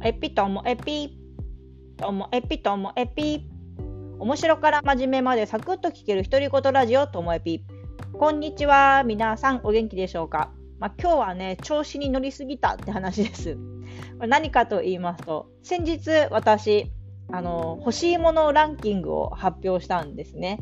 もエピともエピともエピともエピ面白から真面目までサクッと聞ける独り言ラジオともエピ。こんにちは。皆さんお元気でしょうか、まあ、今日はね調子に乗りすぎたって話です。何かと言いますと先日私あの欲しいものランキングを発表したんですね。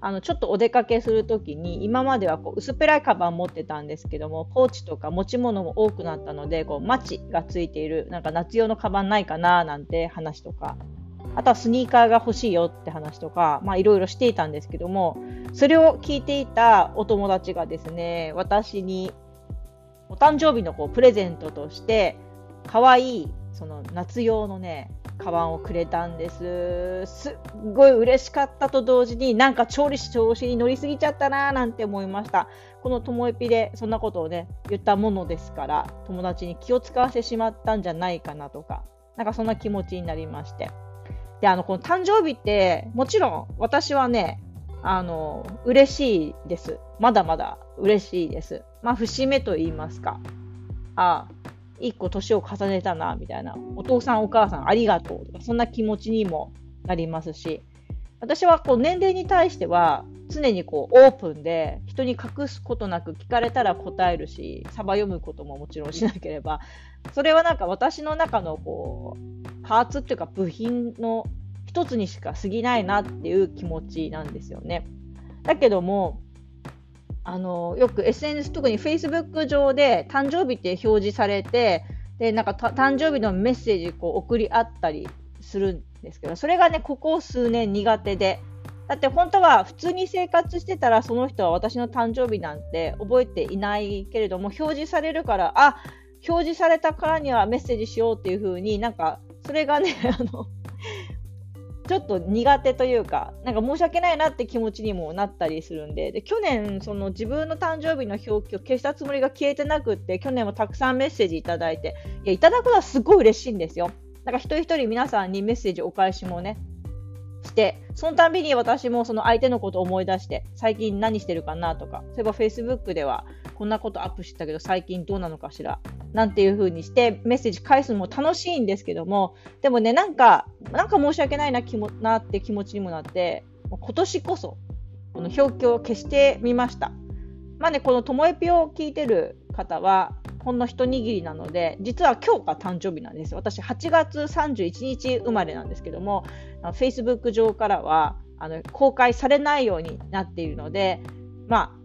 あのちょっとお出かけするときに今まではこう薄っぺらいカバン持ってたんですけどもポーチとか持ち物も多くなったのでこうマチがついているなんか夏用のカバンないかななんて話とか。あとはスニーカーが欲しいよって話とかいろいろしていたんですけどもそれを聞いていたお友達がですね私にお誕生日のこうプレゼントとして可愛いその夏用のねカバンをくれたんです。すっごい嬉しかったと同時に、なんか調理師調子に乗りすぎちゃったなーなんて思いました。このともえぴでそんなことをね、言ったものですから、友達に気を使わせてしまったんじゃないかなとか、なんかそんな気持ちになりまして。で、あの、この誕生日って、もちろん私はね、あの、嬉しいです。まだまだ嬉しいです。まあ、節目と言いますか。ああ、一個年を重ねたな、みたいな、お父さんお母さんありがとうとか、そんな気持ちにもなりますし、私はこう年齢に対しては常にこうオープンで人に隠すことなく聞かれたら答えるしサバ読むことももちろんしなければそれはなんか私の中のこうパーツっていうか部品の一つにしか過ぎないなっていう気持ちなんですよね。だけどもあのよく SNS 特に Facebook 上で誕生日って表示されてでなんか誕生日のメッセージこう送り合ったりするんですけどそれがねここ数年苦手で。だって本当は普通に生活してたらその人は私の誕生日なんて覚えていないけれども表示されるからあ表示されたからにはメッセージしようっていう風になんかそれがね あのちょっと苦手というか、なんか申し訳ないなって気持ちにもなったりするんで、で去年、その自分の誕生日の表記を消したつもりが消えてなくって、去年もたくさんメッセージいただいて、いや、いただくのはすごい嬉しいんですよ。なんか一人一人皆さんにメッセージお返しもね、して、そのたびに私もその相手のことを思い出して、最近何してるかなとか、そういえば Facebook ではこんなことアップしてたけど、最近どうなのかしらなんていう風にしてメッセージ返すのも楽しいんですけども、でもね、なんか、なんか申し訳ないな気もなって気持ちにもなって、今年こそ、この表記を消してみました。まあね、このともえぴを聞いてる方は、ほんの一握りなので、実は今日が誕生日なんです。私、8月31日生まれなんですけども、Facebook 上からはあの公開されないようになっているので、ま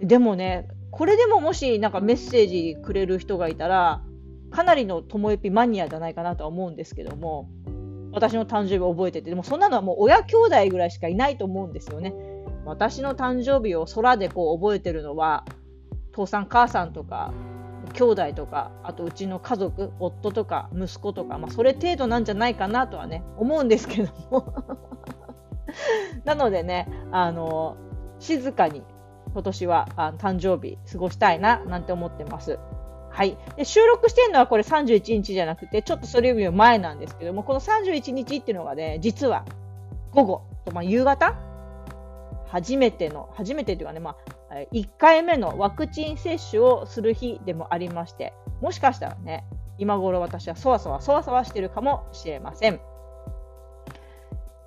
あ、でもね、これでももしなんかメッセージくれる人がいたら、かなりのともえぴマニアじゃないかなとは思うんですけども、私の誕生日を覚えてて、でもそんなのはもう親兄弟ぐらいしかいないと思うんですよね。私の誕生日を空でこう覚えてるのは、父さん母さんとか、兄弟とか、あとうちの家族、夫とか息子とか、まあ、それ程度なんじゃないかなとはね、思うんですけども なのでね、あの、静かに今年はあ誕生日過ごしたいななんて思ってます。はい、で収録してるのはこれ31日じゃなくてちょっとそれよりも前なんですけどもこの31日っていうのがね実は午後と、まあ、夕方？初めての初めてというかね、まあ、1回目のワクチン接種をする日でもありましてもしかしたらね今頃私はそわそわそわそわしてるかもしれません。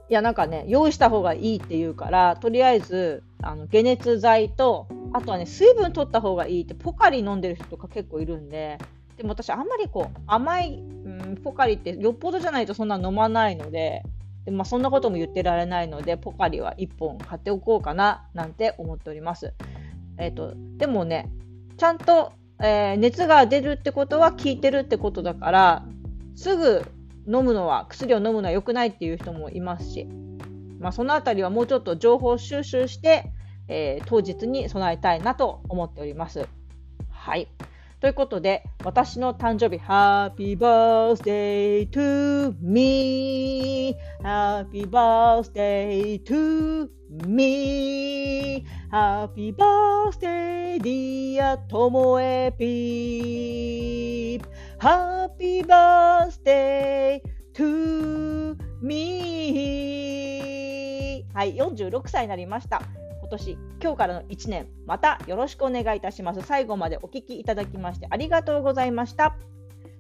いやなんかね用意した方がいいって言うからとりあえずあの解熱剤とあとはね水分取った方がいいってポカリ飲んでる人とか結構いるんででも私あんまりこう甘い、うん、ポカリってよっぽどじゃないとそんな飲まないのでで、まあ、そんなことも言ってられないのでポカリは1本買っておこうかななんて思っております。えーと、でもねちゃんと、えー、熱が出るってことは効いてるってことだからすぐ飲むのは薬を飲むのは良くないっていう人もいますし、まあ、そのあたりはもうちょっと情報収集して、えー、当日に備えたいなと思っております。はい。ということで、私の誕生日、Happy Birthday to me! Happy Birthday to me! Happy Birthday, dear ともえぴ Happy Birthday to me! はい、46歳になりました。今年、今日からの1年、またよろしくお願いいたします。最後までお聞きいただきましてありがとうございました。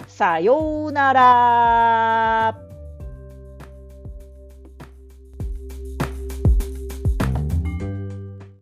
さようなら。